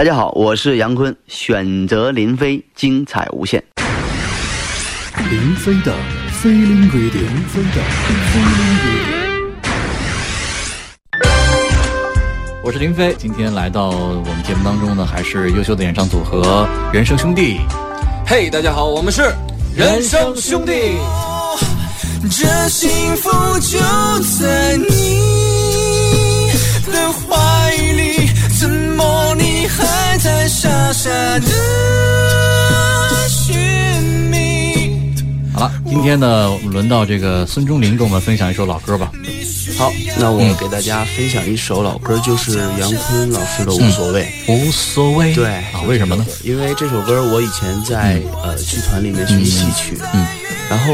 大家好，我是杨坤，选择林飞，精彩无限。林飞的飞林归林飞的。我是林飞，今天来到我们节目当中呢，还是优秀的演唱组合人生兄弟。嘿，大家好，我们是人生兄弟。这幸福就在你傻傻的寻觅？好了，今天呢，我们轮到这个孙中林跟我们分享一首老歌吧。好，那我给大家分享一首老歌，就是杨坤老师的《无所谓》。无所谓。对啊，为什么呢？因为这首歌我以前在呃剧团里面学戏曲，嗯，然后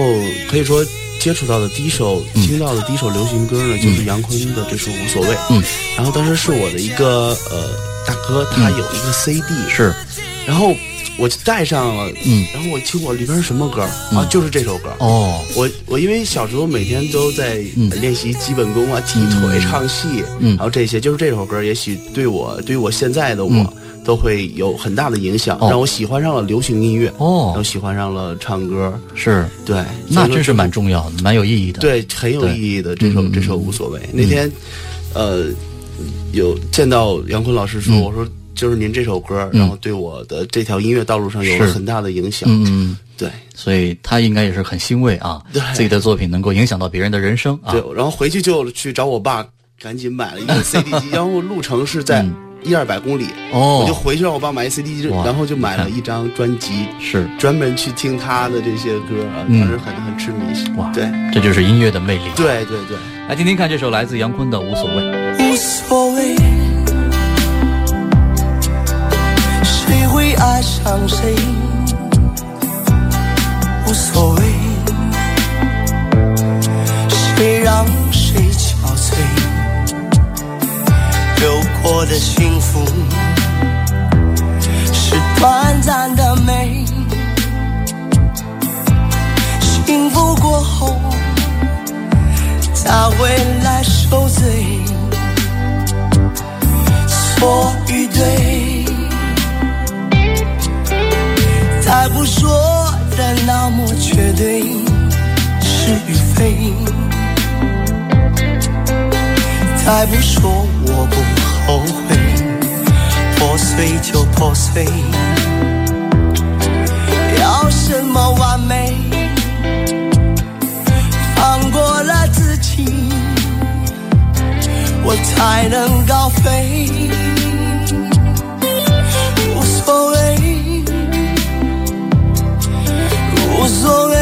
可以说接触到的第一首、听到的第一首流行歌呢，就是杨坤的这首《无所谓》。嗯，然后当时是我的一个呃大哥，他有一个 CD，是，然后我就带上了，嗯，然后我听我里边是什么歌啊？就是这首歌。哦，我我因为小时候每天都在嗯。练习基本功啊，踢腿、唱戏，嗯。然后这些就是这首歌，也许对我对于我现在的我、嗯。都会有很大的影响，哦。让我喜欢上了流行音乐，哦。然后喜欢上了唱歌，是，对，那真是蛮重要的，蛮有意义的。，对很有意义的这首这首无所谓。那天，呃，有见到杨坤老师说，嗯。我说就是您这首歌，然后对我的这条音乐道路上有了很大的影响，嗯嗯，对。所以他应该也是很欣慰啊，对。自己的作品能够影响到别人的人生啊。对，然后回去就去找我爸，赶紧买了一个 CD 机，然后路程是在一二百公里，嗯哦。我就回去让我爸买一 CD 机，然后就买了一张专辑，是，专门去听他的这些歌当时很很痴迷。哇，对，这就是音乐的魅力。对对对，来听听看这首来自杨坤的《无所谓》。无所谓，谁会爱上谁？无所谓，谁让谁憔悴？有过的幸福是短暂的美，幸福过后才会来受罪。错与对，再不说的那么绝对，是与非，再不说我不后悔，破碎就破碎，要什么完美？我才能高飞。无所谓，无所谓，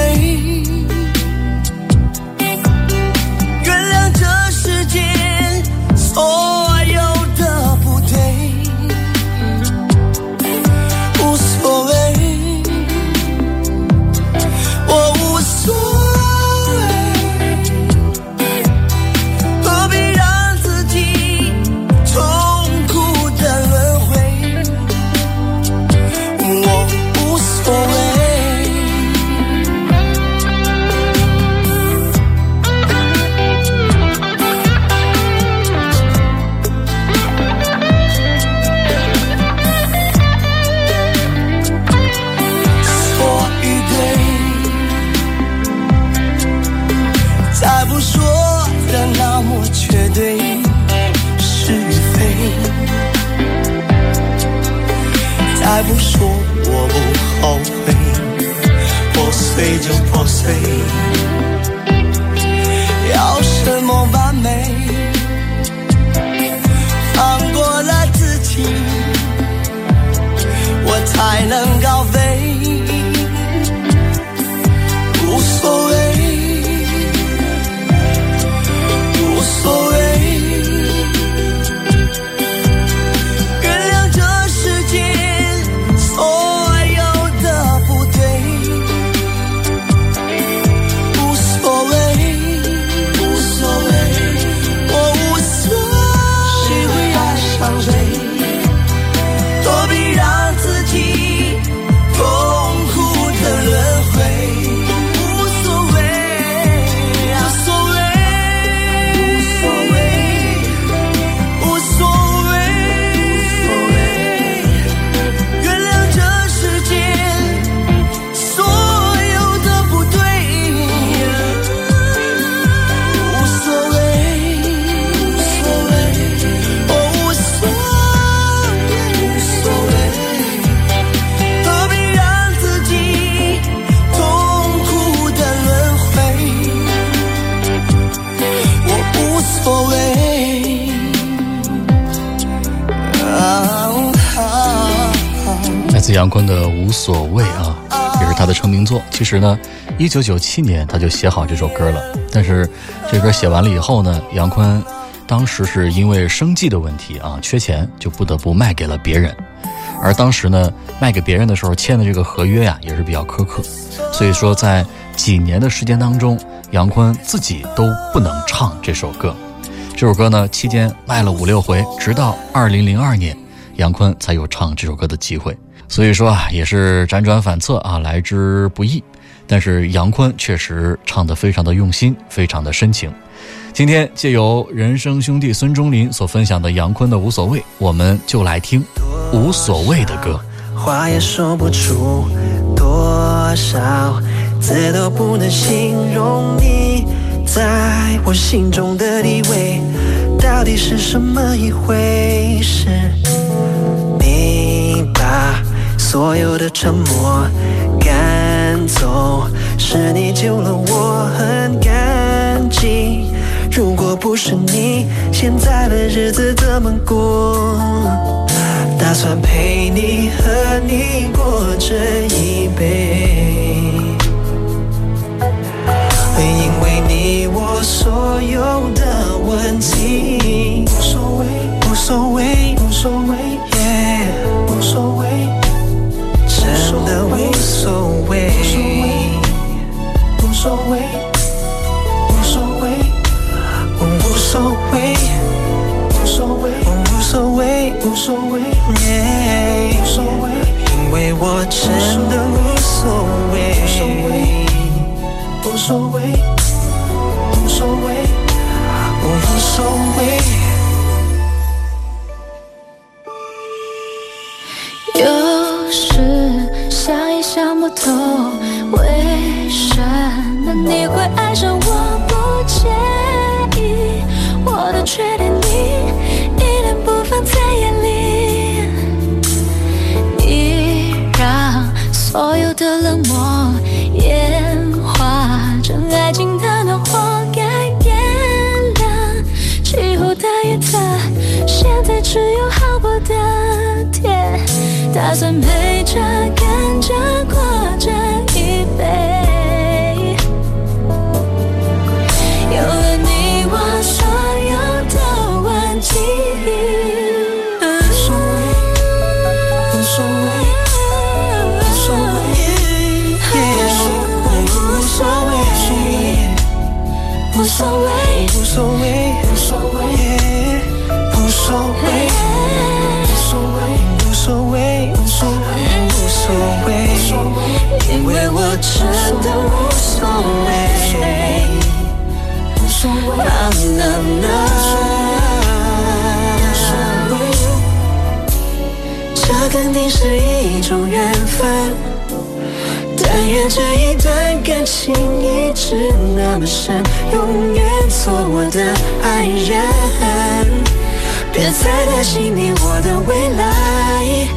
就其实呢，一九九七年他就写好这首歌了，但是这歌写完了以后呢，杨坤当时是因为生计的问题啊，缺钱，就不得不卖给了别人。而当时呢，卖给别人的时候签的这个合约呀，也是比较苛刻，所以说在几年的时间当中，杨坤自己都不能唱这首歌。这首歌呢，期间卖了五六回，直到二零零二年，杨坤才有唱这首歌的机会。所以说啊，也是辗转反侧啊，来之不易。但是杨坤确实唱得非常的用心，非常的深情。今天借由人生兄弟孙中林所分享的杨坤的《无所谓》，我们就来听《无所谓》的歌。话也说不出多少字都不能形容你在我心中的地位，到底是什么一回事？所有的沉默赶走，是你救了我，很感激。如果不是你，现在的日子怎么过？打算陪你和你过这一辈，会因为你我所有的问题，无所谓，无所谓，无所谓，耶，无所谓。真的无所谓，无所谓，无所谓，无所谓，无所谓，无所谓，无所谓，无所谓，因为我真的无所谓，无所谓，无所谓算陪着。着定是一种缘分。但愿这一段感情一直那么深，永远做我的爱人。别再担心你我的未来。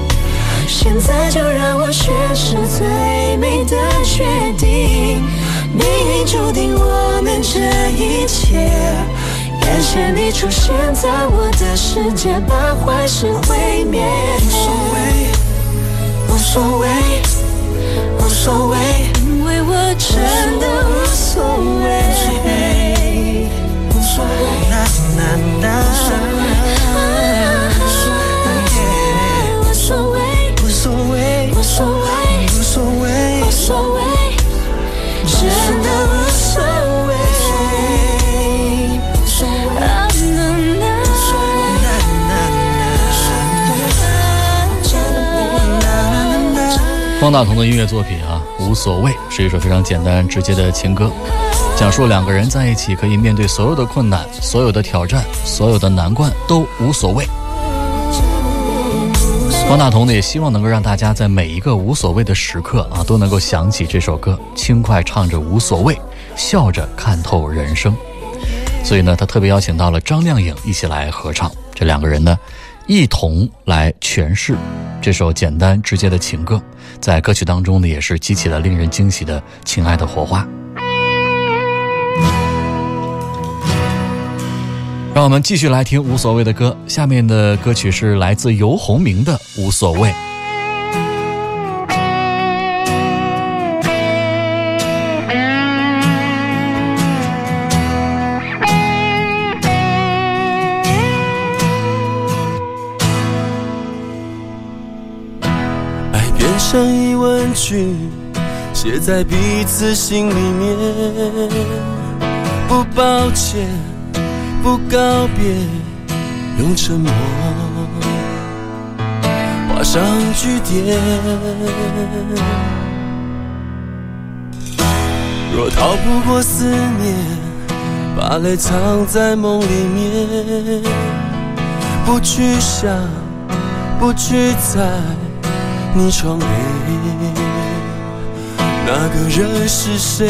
现在就让我诠释最美的决定，命运注定我们这一切。感谢你出现在我的世界，把坏事毁灭。无所谓，无所谓，无所谓，因为我真的无所谓。无所谓，那那那。无所谓，无所谓，无所谓，真方大同的音乐作品啊，无所谓是一首非常简单直接的情歌，讲述两个人在一起可以面对所有的困难、所有的挑战、所有的难关都无所谓。方大同呢，也希望能够让大家在每一个无所谓的时刻啊，都能够想起这首歌，轻快唱着无所谓，笑着看透人生。所以呢，他特别邀请到了张靓颖一起来合唱，这两个人呢，一同来诠释这首简单直接的情歌，在歌曲当中呢，也是激起了令人惊喜的亲爱的火花。让我们继续来听无所谓的歌。下面的歌曲是来自游鸿明的《无所谓》。疑问句，写在彼此心里面。不抱歉，不告别，用沉默画上句点。若逃不过思念，把泪藏在梦里面，不去想，不去猜，你窗内那个人是谁？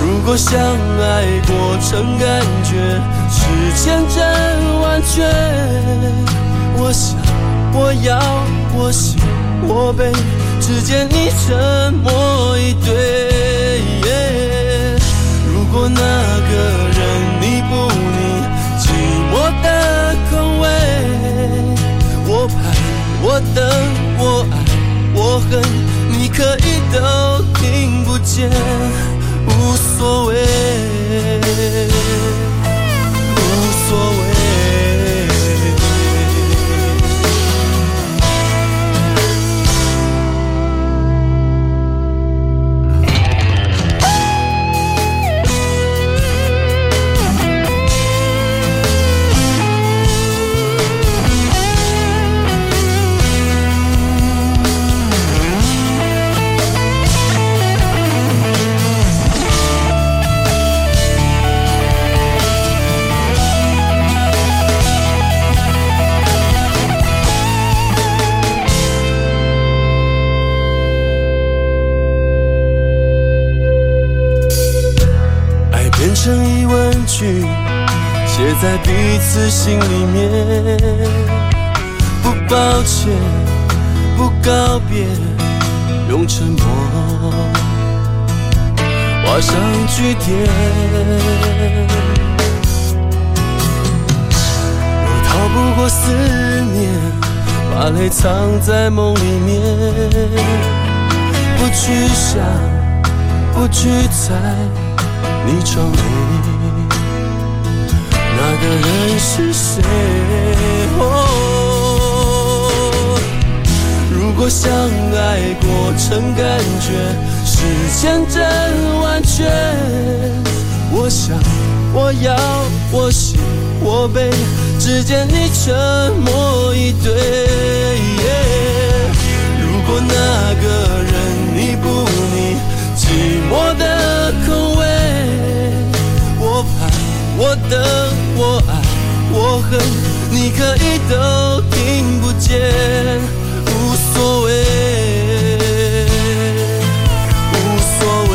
如果相爱过程感觉是千真万确，我想，我要，我喜，我悲。只见你沉默以对，如果那个人我等，我爱，我恨，你可以都听不见，无所谓，心里面，不抱歉，不告别，用沉默画上句点。若逃不过思念，把泪藏在梦里面，不去想，不去猜，你窗内。是谁？哦，如果相爱过程感觉是千真万确，我想，我要，我喜，我悲，只见你沉默以对。如果那个人你不腻，寂寞的口味，我盼，我等。我爱，我恨，你可以都听不见，无所谓，无所谓。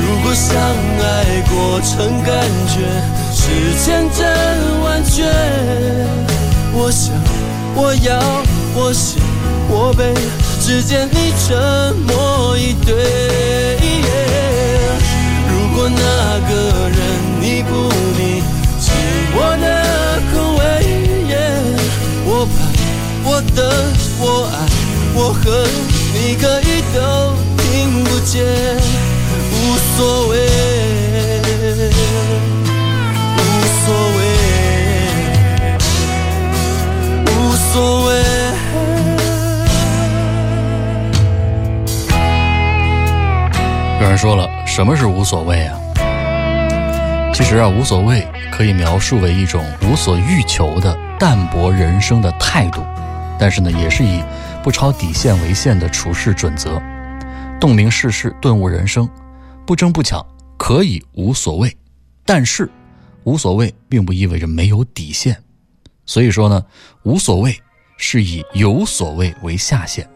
如果相爱过程感觉是千真万确，我想，我要，我喜，我悲，只见你沉默以对。如果那个人你不理，是我的口味，我盼，我等，我爱，我恨，你可以都听不见，无所谓，无所谓，无所谓。有人说了，什么是无所谓啊？其实啊，无所谓可以描述为一种无所欲求的淡泊人生的态度，但是呢，也是以不超底线为限的处事准则。洞明世事，顿悟人生，不争不抢，可以无所谓。但是，无所谓并不意味着没有底线。所以说呢，无所谓是以有所谓为下限。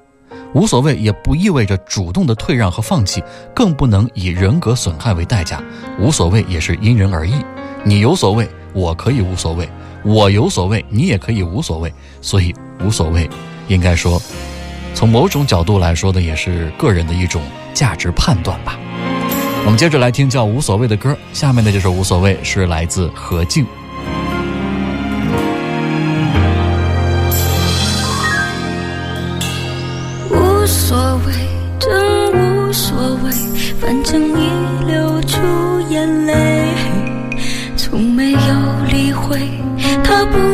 无所谓也不意味着主动的退让和放弃，更不能以人格损害为代价。无所谓也是因人而异，你有所谓，我可以无所谓；我有所谓，你也可以无所谓。所以无所谓，应该说，从某种角度来说的，也是个人的一种价值判断吧。我们接着来听叫《无所谓》的歌，下面的这首《无所谓》是来自何静。他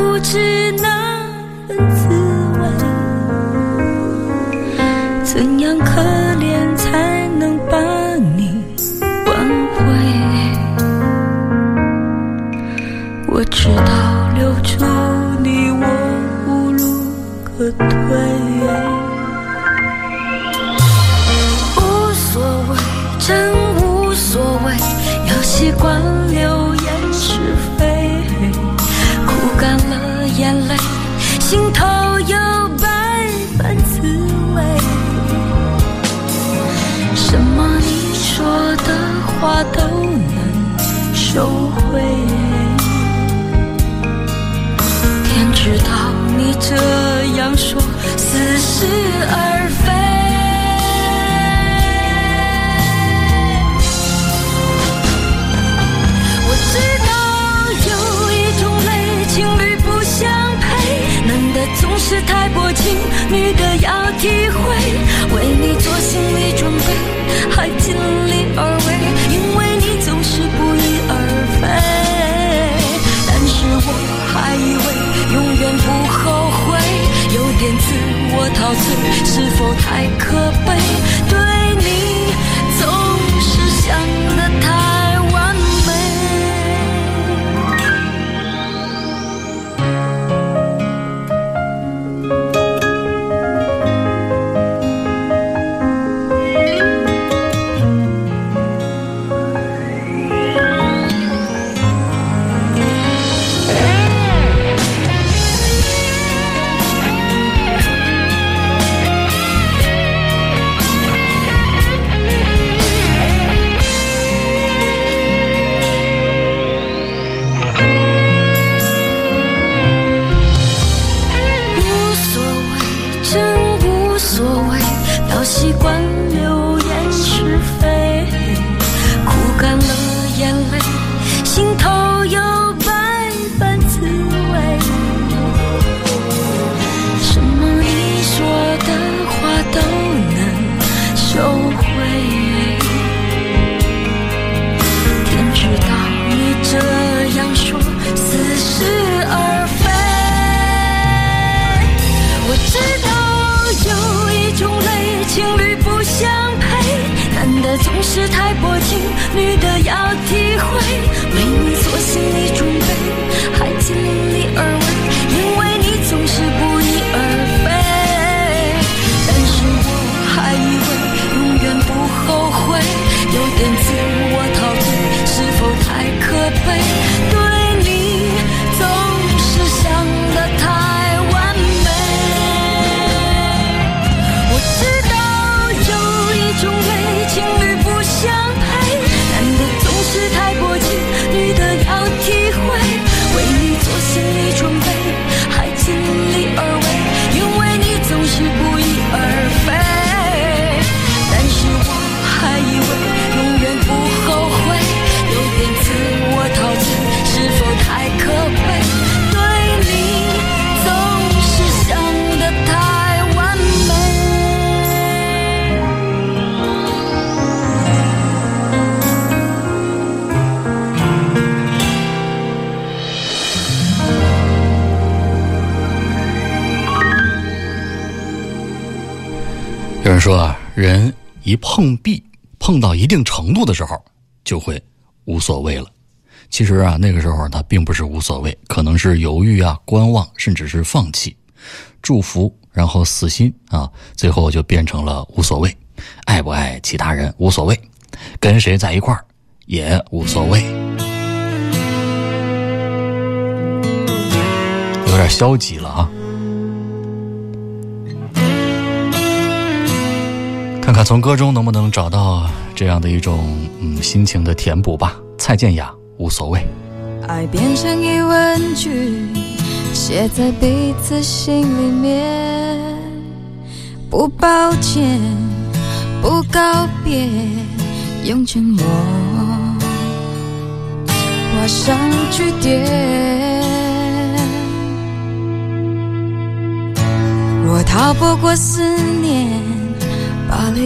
心头有百般滋味。什么你说的话都能收回。天知道你这样说似是而总是太薄情，女的要体会。为你做心理准备，还尽力而为，因为你总是不翼而飞。但是我还以为永远不后悔，有点自我陶醉，是否太可悲？一碰壁，碰到一定程度的时候，就会无所谓了。其实啊，那个时候他并不是无所谓，可能是犹豫啊、观望，甚至是放弃。祝福，然后死心啊，最后就变成了无所谓。爱不爱其他人无所谓，跟谁在一块儿也无所谓。有点消极了啊。看看从歌中能不能找到这样的一种嗯心情的填补吧。蔡健雅无所谓。爱变成一问句，写在彼此心里面。不抱歉，不告别，用沉默画上句点。我逃不过思念，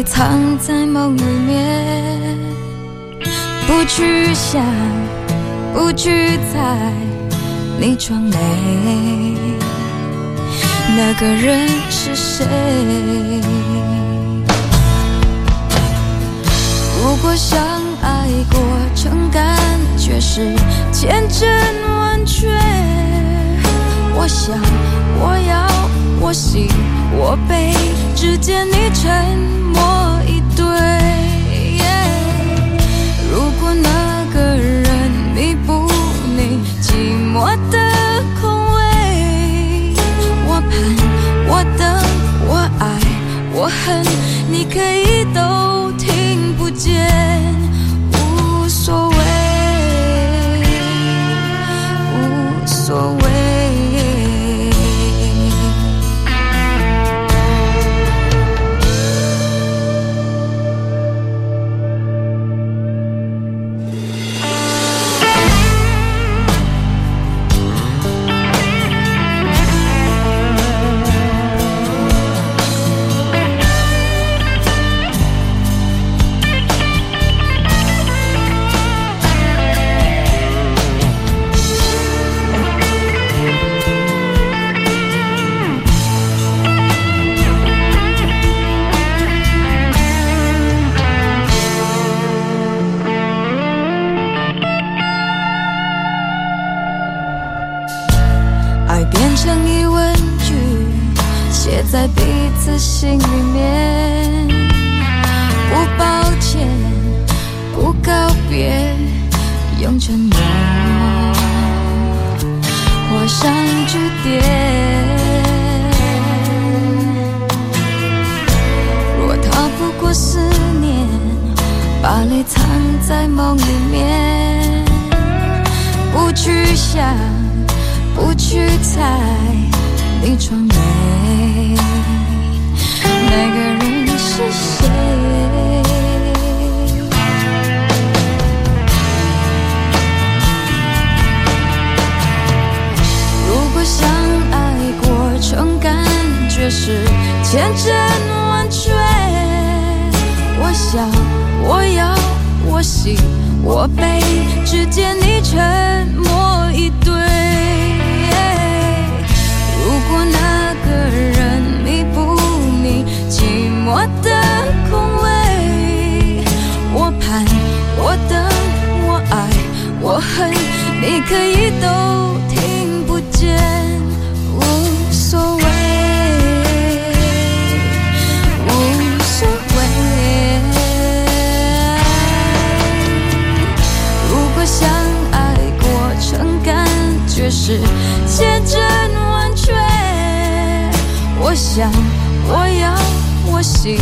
藏在梦里面，不去想。不去猜你装累，那个人是谁？如果相爱过程感觉是千真万确，我想我要我喜我悲只见你沉我一对。如果那个人弥补你寂寞的空位，我盼我等我爱我恨，你可以都听不见，可以都听不见，无所谓，无所谓。如果相爱过程感觉是千真万确，我想我要我喜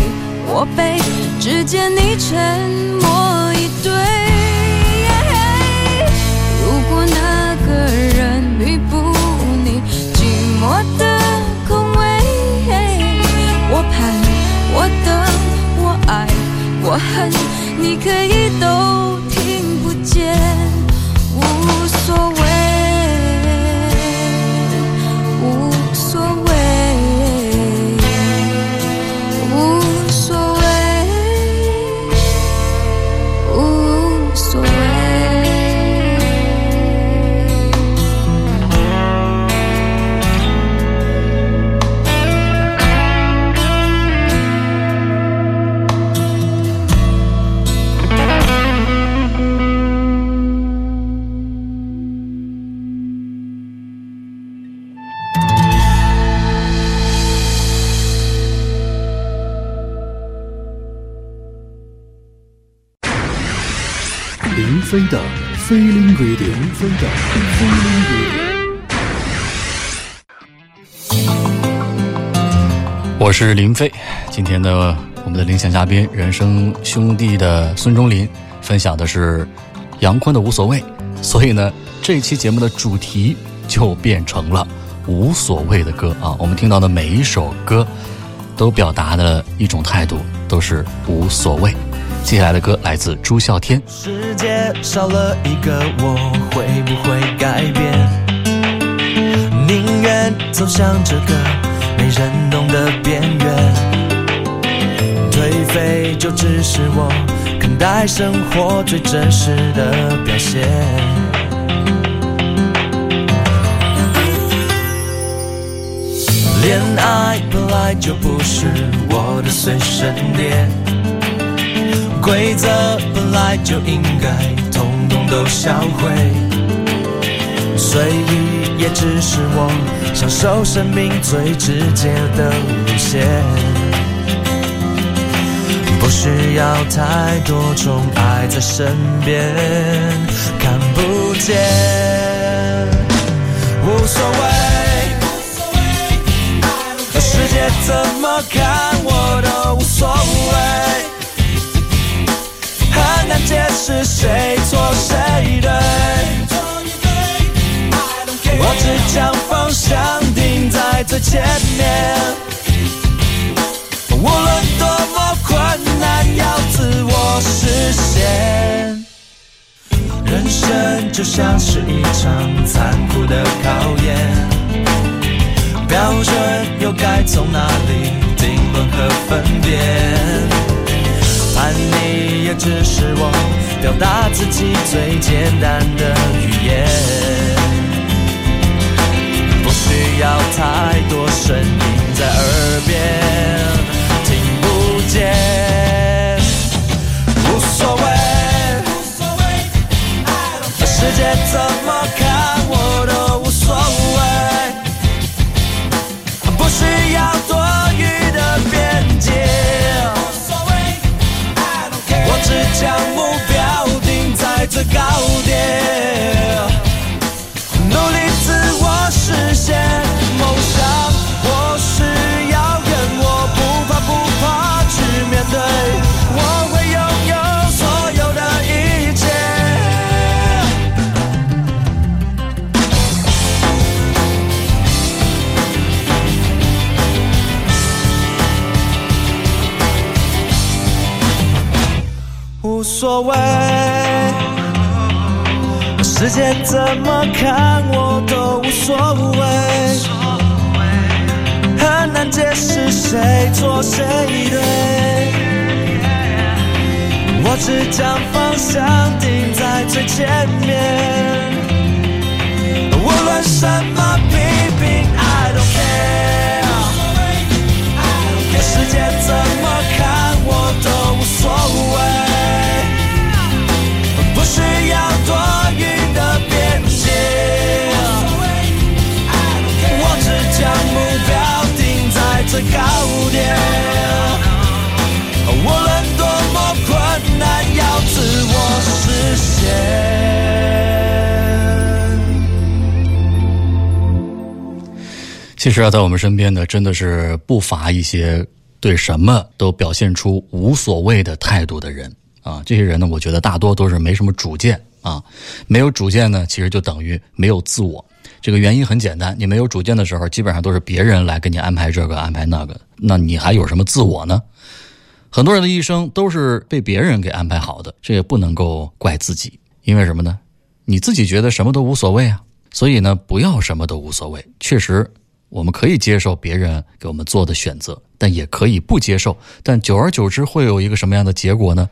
我悲只见你沉默恨，你可以懂。林飞的飞林 radio，林飞的飞林 radio。我是林飞，今天呢，我们的领奖嘉宾人生兄弟的孙中林分享的是杨坤的无所谓，所以呢，这期节目的主题就变成了无所谓的歌啊。我们听到的每一首歌，都表达的一种态度，都是无所谓。接下来的歌来自朱孝天，世界少了一个我，会不会改变？宁愿走向这个没人懂的边缘，颓废就只是我看待生活最真实的表现。恋爱本来就不是我的随身点。规则本来就应该统统都销毁，随意也只是我享受生命最直接的路线，不需要太多宠爱在身边，看不见，无所谓。世界怎么看我都无所谓，谁错谁对。我只将方向定在最前面，无论多么困难，要自我实现。人生就像是一场残酷的考验。标准又该从哪里定论和分辨？叛逆也只是我表达自己最简单的语言，不需要太多声音在耳边听不见，无所谓，世界怎么看定在最高点，努力自我实现梦想。我是遥远，我不怕不怕去面对，我会拥有所有的一切。无所谓，世界怎么看我都无所谓，很难解释谁错谁对。我只将方向定在最前面，无论什么批评，I don't care。世界怎最高点，无论多么困难，要自我实现。其实啊，在我们身边呢，真的是不乏一些对什么都表现出无所谓的态度的人。啊，这些人呢，我觉得大多都是没什么主见啊，没有主见呢，其实就等于没有自我。这个原因很简单，你没有主见的时候，基本上都是别人来给你安排这个安排那个，那你还有什么自我呢？很多人的一生都是被别人给安排好的，这也不能够怪自己，因为什么呢？你自己觉得什么都无所谓啊，所以呢，不要什么都无所谓。确实，我们可以接受别人给我们做的选择，但也可以不接受。但久而久之，会有一个什么样的结果呢？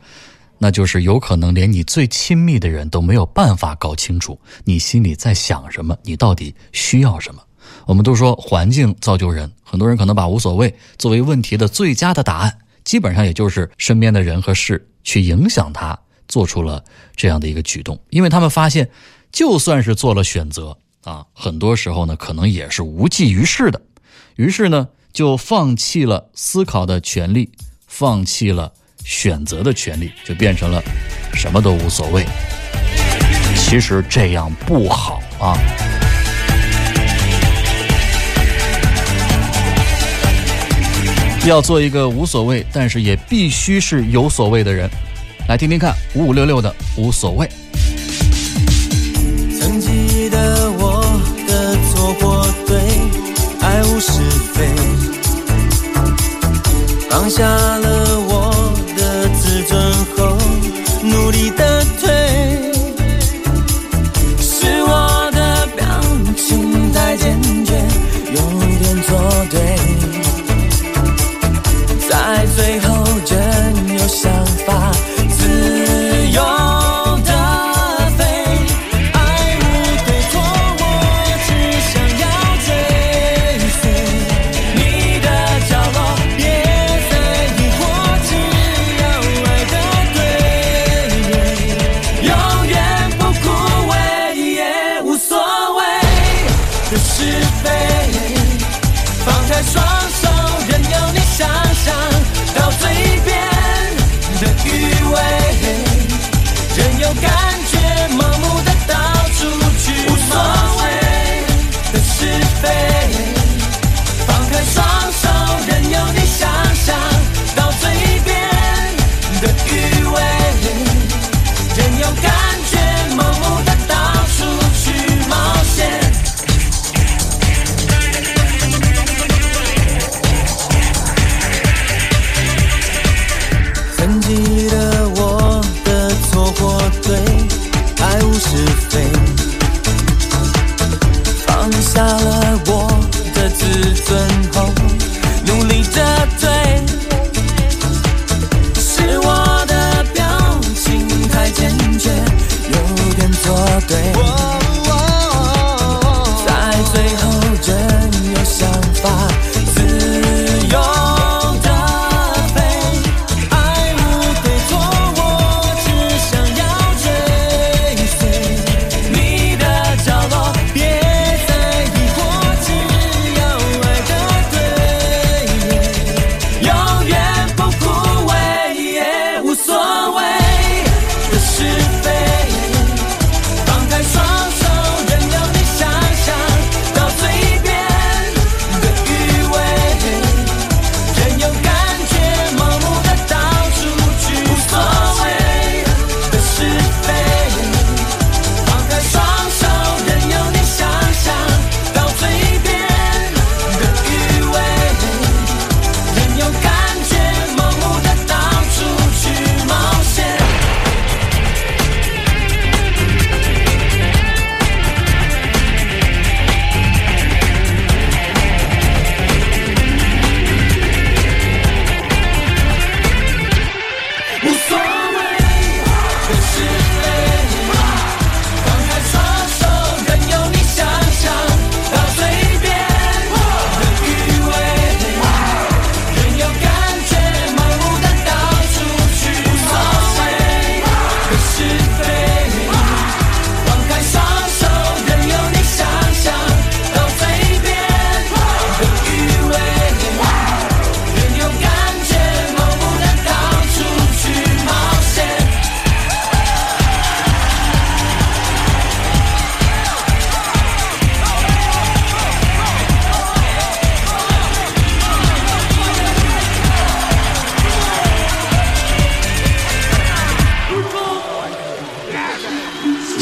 那就是有可能连你最亲密的人都没有办法搞清楚你心里在想什么，你到底需要什么。我们都说环境造就人，很多人可能把无所谓作为问题的最佳的答案，基本上也就是身边的人和事去影响他做出了这样的一个举动，因为他们发现，就算是做了选择啊，很多时候呢可能也是无济于事的，于是呢就放弃了思考的权利，放弃了。选择的权利就变成了什么都无所谓。其实这样不好啊！要做一个无所谓，但是也必须是有所谓的人。来听听看，五五六六的无所谓。曾记得我的错或对，爱无是非，放下了努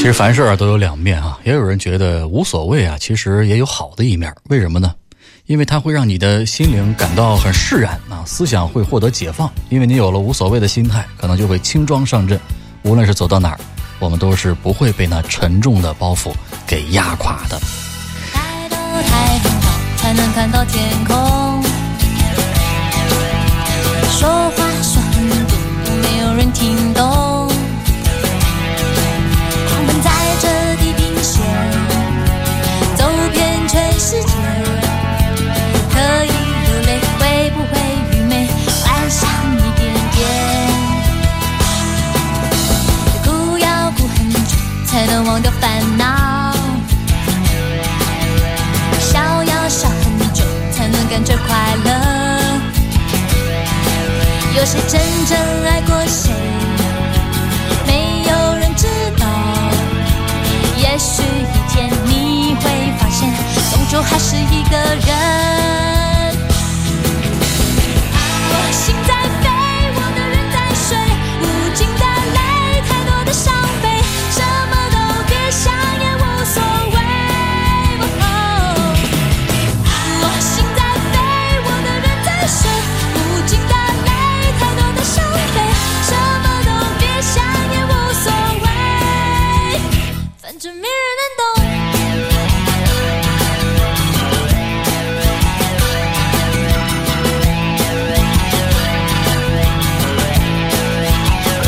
实凡事啊都有两面啊，也有人觉得无所谓啊，其实也有好的一面。为什么呢？因为它会让你的心灵感到很释然啊，思想会获得解放。因为你有了无所谓的心态，可能就会轻装上阵。无论是走到哪儿，我们都是不会被那沉重的包袱给压垮的。抬头太阳高，才能看到天空。说忘掉烦恼。笑要笑很久，才能感觉快乐。有谁真正爱过谁？没有人知道。也许一天你会发现，终究还是一个人。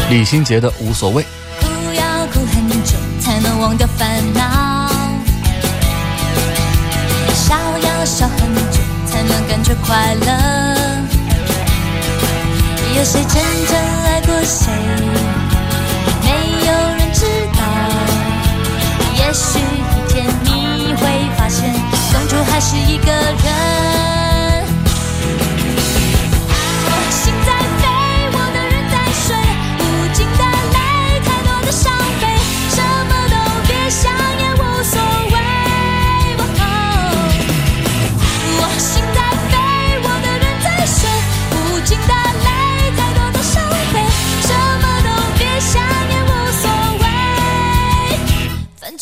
李心洁的无所谓。哭要哭很久，才能忘掉烦恼。笑要笑很久，才能感觉快乐。有谁真正爱过谁？没有人知道。也许一天你会发现，人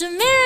to me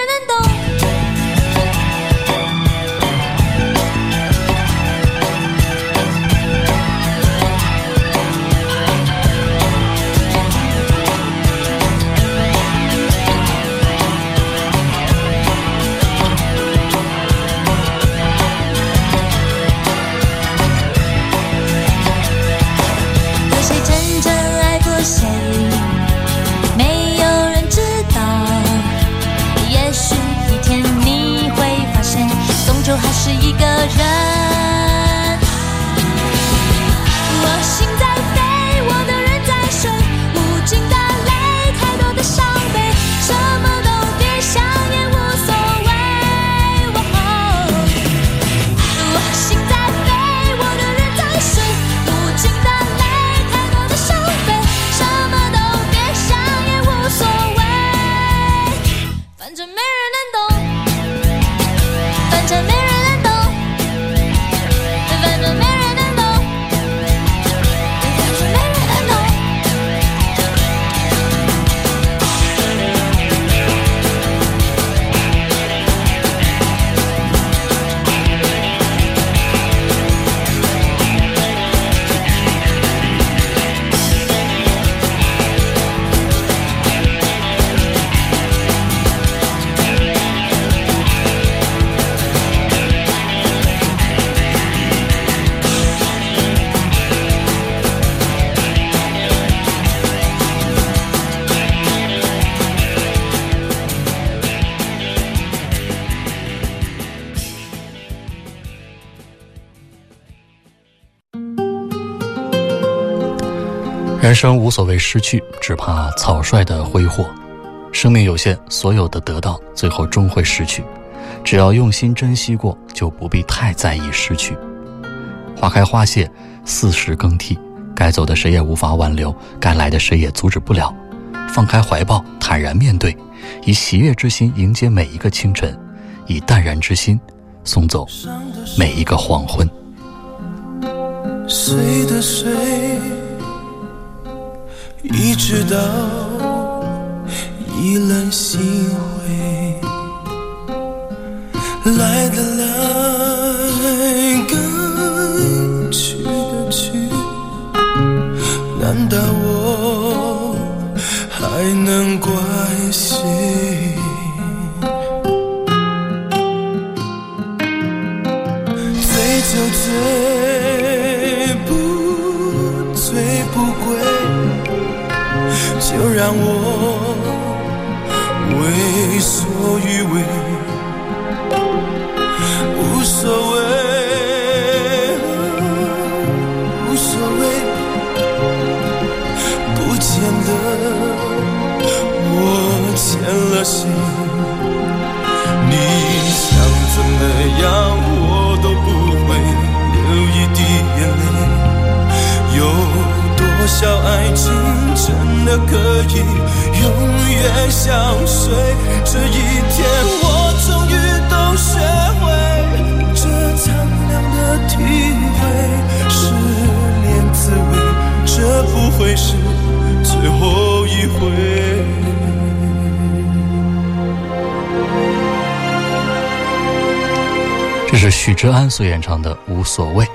生无所谓失去，只怕草率的挥霍。生命有限，所有的得到最后终会失去。只要用心珍惜过，就不必太在意失去。花开花谢，四时更替，该走的谁也无法挽留，该来的谁也阻止不了。放开怀抱，坦然面对，以喜悦之心迎接每一个清晨，以淡然之心送走每一个黄昏。谁的睡。一直到意乱心灰，来的来，该去的去，难道我还能怪？让我为所欲为，无所谓，这一天，我终于都学会这苍凉的体会，失恋滋味，这不会是最后一回。这是许志安所演唱的《无所谓》。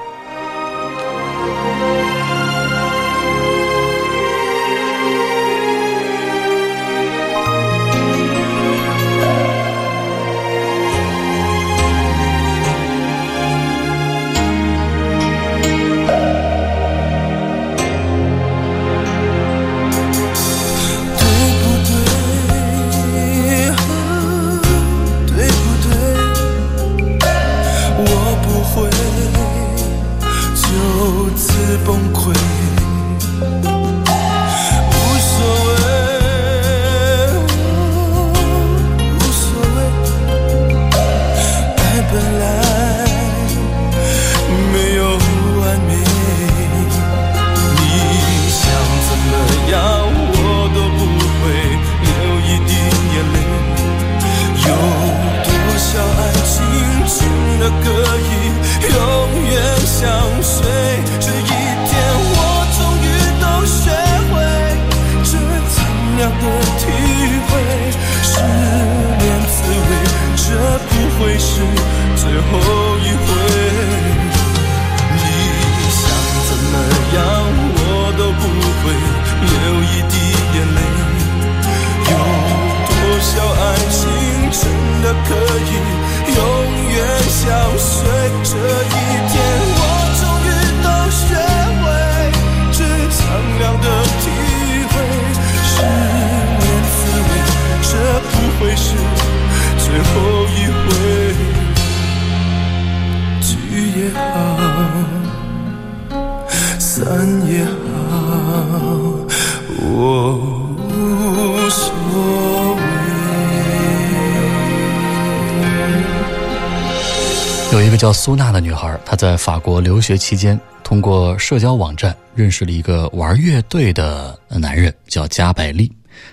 苏娜的女孩，她在法国留学期间，通过社交网站认识了一个玩乐队的男人，叫加百利。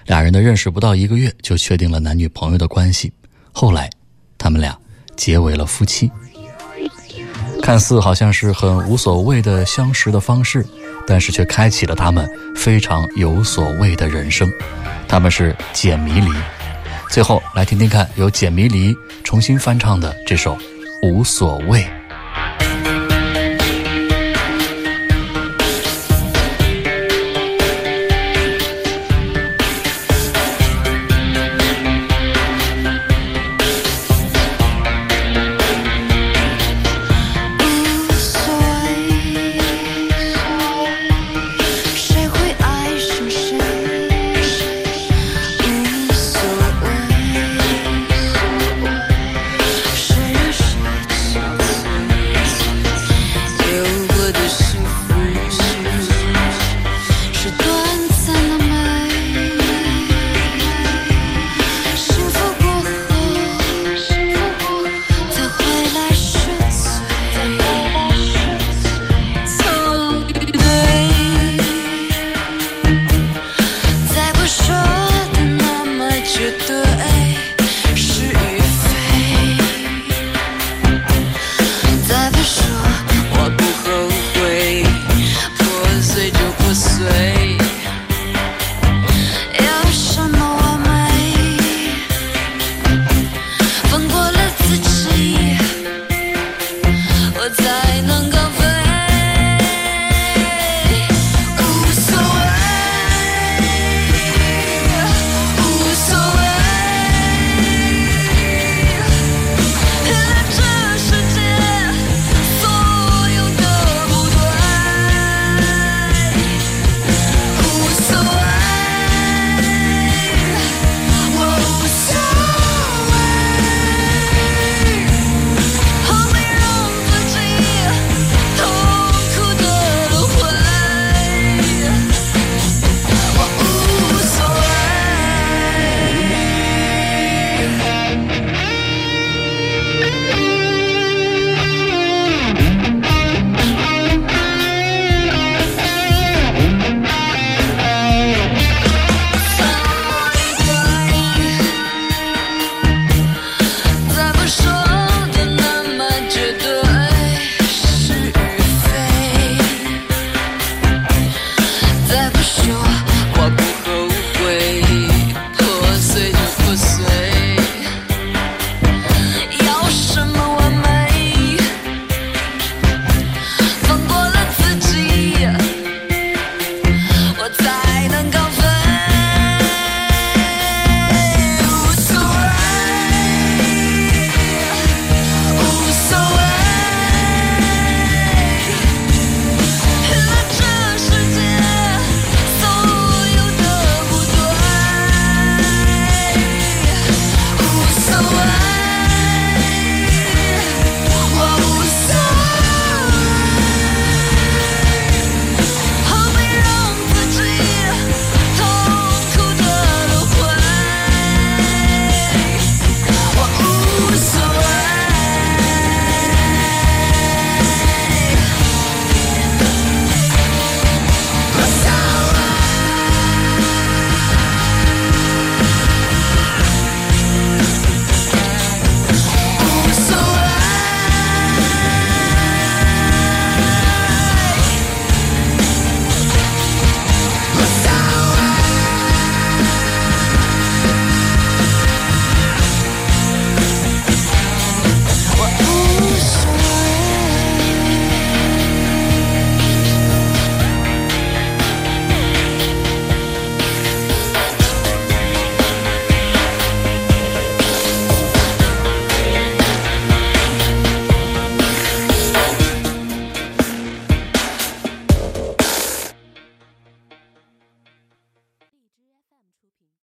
俩人的认识不到一个月，就确定了男女朋友的关系。后来，他们俩结为了夫妻。看似好像是很无所谓的相识的方式，但是却开启了他们非常有所谓的人生。他们是简迷离。最后来听听看，由简迷离重新翻唱的这首《无所谓》。